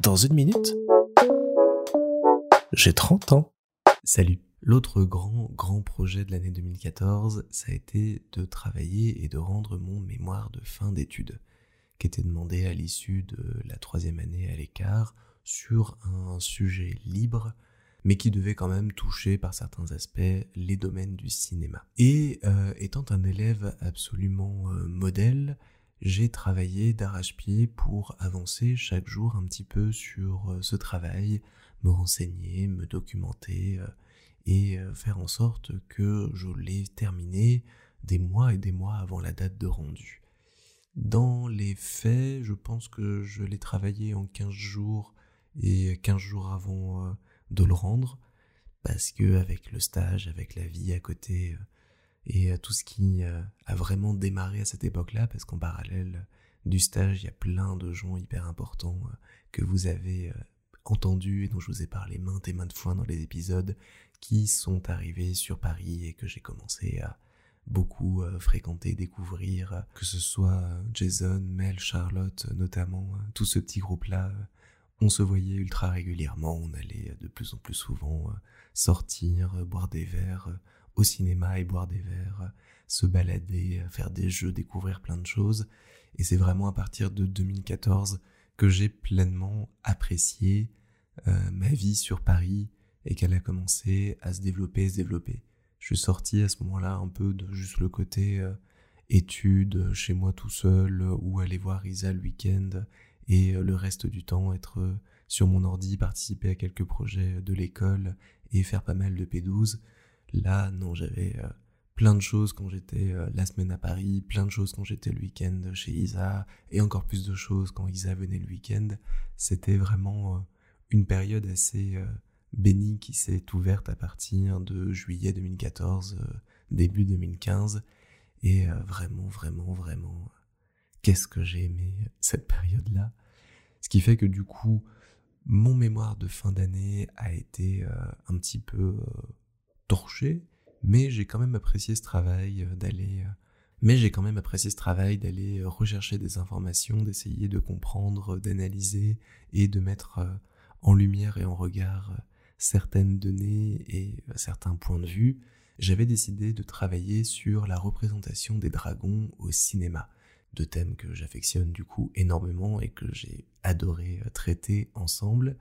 Dans une minute, j'ai 30 ans. Salut. L'autre grand, grand projet de l'année 2014, ça a été de travailler et de rendre mon mémoire de fin d'études, qui était demandé à l'issue de la troisième année à l'écart sur un sujet libre, mais qui devait quand même toucher par certains aspects les domaines du cinéma. Et euh, étant un élève absolument euh, modèle, j'ai travaillé d'arrache-pied pour avancer chaque jour un petit peu sur euh, ce travail, me renseigner, me documenter et faire en sorte que je l'ai terminé des mois et des mois avant la date de rendu. Dans les faits, je pense que je l'ai travaillé en 15 jours et 15 jours avant euh, de le rendre, parce que avec le stage, avec la vie à côté, euh, et euh, tout ce qui a vraiment démarré à cette époque-là, parce qu'en parallèle du stage, il y a plein de gens hyper importants que vous avez entendus et dont je vous ai parlé maintes et maintes fois dans les épisodes, qui sont arrivés sur Paris et que j'ai commencé à beaucoup fréquenter, découvrir, que ce soit Jason, Mel, Charlotte notamment, tout ce petit groupe-là on se voyait ultra régulièrement, on allait de plus en plus souvent euh, sortir, euh, boire des verres euh, au cinéma et boire des verres, se balader, faire des jeux, découvrir plein de choses. Et c'est vraiment à partir de 2014 que j'ai pleinement apprécié ma vie sur Paris et qu'elle a commencé à se développer, se développer. Je suis sorti à ce moment-là un peu de juste le côté études chez moi tout seul ou aller voir Isa le week-end et euh, le reste du temps être euh, sur mon ordi, participer à quelques projets de l'école et faire pas mal de P12. Là, non, j'avais euh, plein de choses quand j'étais la semaine à Paris, plein de choses quand j'étais le week-end chez Isa, et encore plus de choses quand Isa venait le week-end. C'était vraiment une période assez bénie qui s'est ouverte à partir de juillet 2014, début 2015, et vraiment, vraiment, vraiment qu'est-ce que j'ai aimé cette période-là. Ce qui fait que du coup, mon mémoire de fin d'année a été euh, un petit peu euh, torché, mais j'ai quand même apprécié ce travail euh, d'aller mais j'ai quand même apprécié ce travail d'aller rechercher des informations, d'essayer de comprendre, d'analyser et de mettre en lumière et en regard certaines données et certains points de vue. J'avais décidé de travailler sur la représentation des dragons au cinéma de thèmes que j'affectionne du coup énormément et que j'ai adoré euh, traiter ensemble.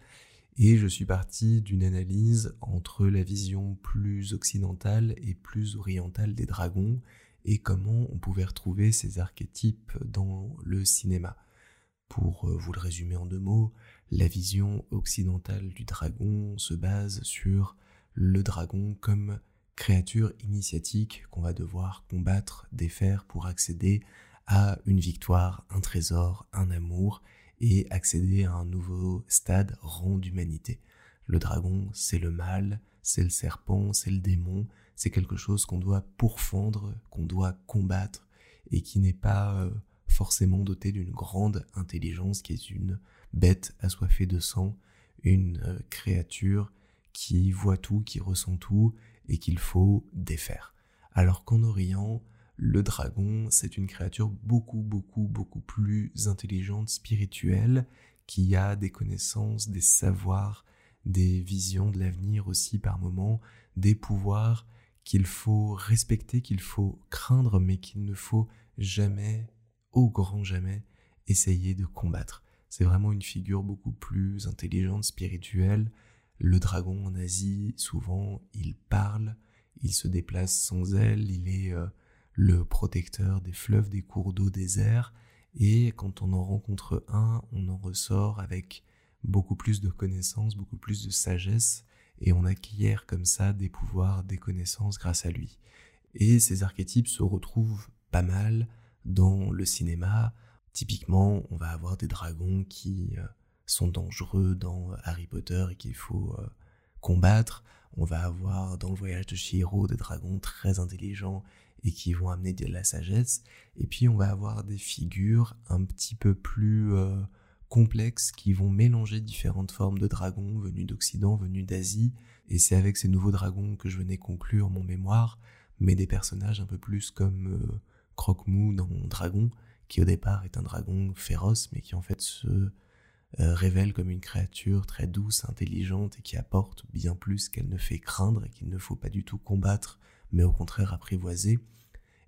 Et je suis parti d'une analyse entre la vision plus occidentale et plus orientale des dragons et comment on pouvait retrouver ces archétypes dans le cinéma. Pour euh, vous le résumer en deux mots, la vision occidentale du dragon se base sur le dragon comme créature initiatique qu'on va devoir combattre, défaire pour accéder à une victoire, un trésor, un amour, et accéder à un nouveau stade rang d'humanité. Le dragon, c'est le mal, c'est le serpent, c'est le démon, c'est quelque chose qu'on doit pourfendre, qu'on doit combattre, et qui n'est pas euh, forcément doté d'une grande intelligence, qui est une bête assoiffée de sang, une euh, créature qui voit tout, qui ressent tout, et qu'il faut défaire. Alors qu'en Orient, le dragon, c'est une créature beaucoup, beaucoup, beaucoup plus intelligente, spirituelle, qui a des connaissances, des savoirs, des visions de l'avenir aussi par moments, des pouvoirs qu'il faut respecter, qu'il faut craindre, mais qu'il ne faut jamais, au grand jamais, essayer de combattre. C'est vraiment une figure beaucoup plus intelligente, spirituelle. Le dragon en Asie, souvent, il parle, il se déplace sans aile, il est... Euh, le protecteur des fleuves, des cours d'eau, des airs, et quand on en rencontre un, on en ressort avec beaucoup plus de connaissances, beaucoup plus de sagesse, et on acquiert comme ça des pouvoirs, des connaissances grâce à lui. Et ces archétypes se retrouvent pas mal dans le cinéma. Typiquement, on va avoir des dragons qui euh, sont dangereux dans Harry Potter et qu'il faut euh, combattre. On va avoir dans le voyage de Chihiro des dragons très intelligents et qui vont amener de la sagesse. Et puis on va avoir des figures un petit peu plus euh, complexes qui vont mélanger différentes formes de dragons venus d'Occident, venus d'Asie. Et c'est avec ces nouveaux dragons que je venais conclure mon mémoire, mais des personnages un peu plus comme euh, Croque-Mou dans Dragon, qui au départ est un dragon féroce, mais qui en fait se révèle comme une créature très douce, intelligente et qui apporte bien plus qu'elle ne fait craindre et qu'il ne faut pas du tout combattre, mais au contraire apprivoiser,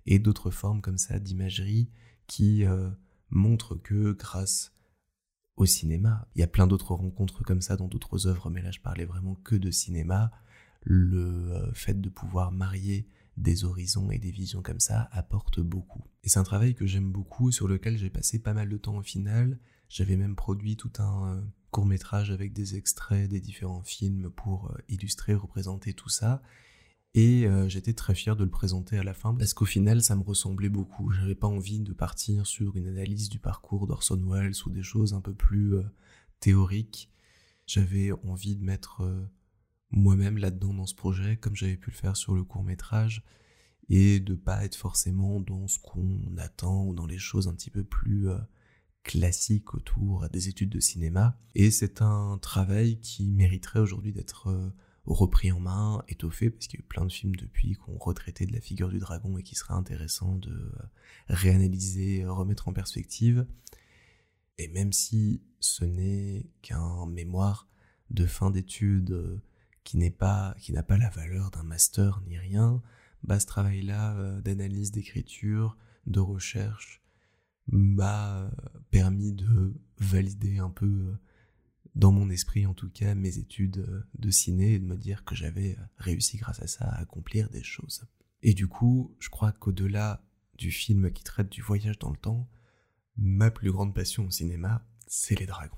et d'autres formes comme ça d'imagerie qui montrent que grâce au cinéma, il y a plein d'autres rencontres comme ça dans d'autres œuvres, mais là je parlais vraiment que de cinéma, le fait de pouvoir marier des horizons et des visions comme ça apporte beaucoup. Et c'est un travail que j'aime beaucoup, sur lequel j'ai passé pas mal de temps au final. J'avais même produit tout un euh, court métrage avec des extraits des différents films pour euh, illustrer, représenter tout ça. Et euh, j'étais très fier de le présenter à la fin parce qu'au final ça me ressemblait beaucoup. J'avais pas envie de partir sur une analyse du parcours d'Orson Welles ou des choses un peu plus théoriques. J'avais envie de mettre moi-même là-dedans dans ce projet, comme j'avais pu le faire sur le court métrage, et de pas être forcément dans ce qu'on attend ou dans les choses un petit peu plus euh, classiques autour des études de cinéma. Et c'est un travail qui mériterait aujourd'hui d'être euh, repris en main, étoffé, parce qu'il y a eu plein de films depuis qu'on retraitait de la figure du dragon et qui serait intéressant de euh, réanalyser, remettre en perspective. Et même si ce n'est qu'un mémoire de fin d'études qui n'est pas, qui n'a pas la valeur d'un master ni rien, bah, ce travail-là euh, d'analyse d'écriture, de recherche, m'a euh, permis de valider un peu, euh, dans mon esprit en tout cas, mes études de ciné et de me dire que j'avais réussi grâce à ça à accomplir des choses. Et du coup, je crois qu'au-delà du film qui traite du voyage dans le temps, ma plus grande passion au cinéma, c'est les dragons.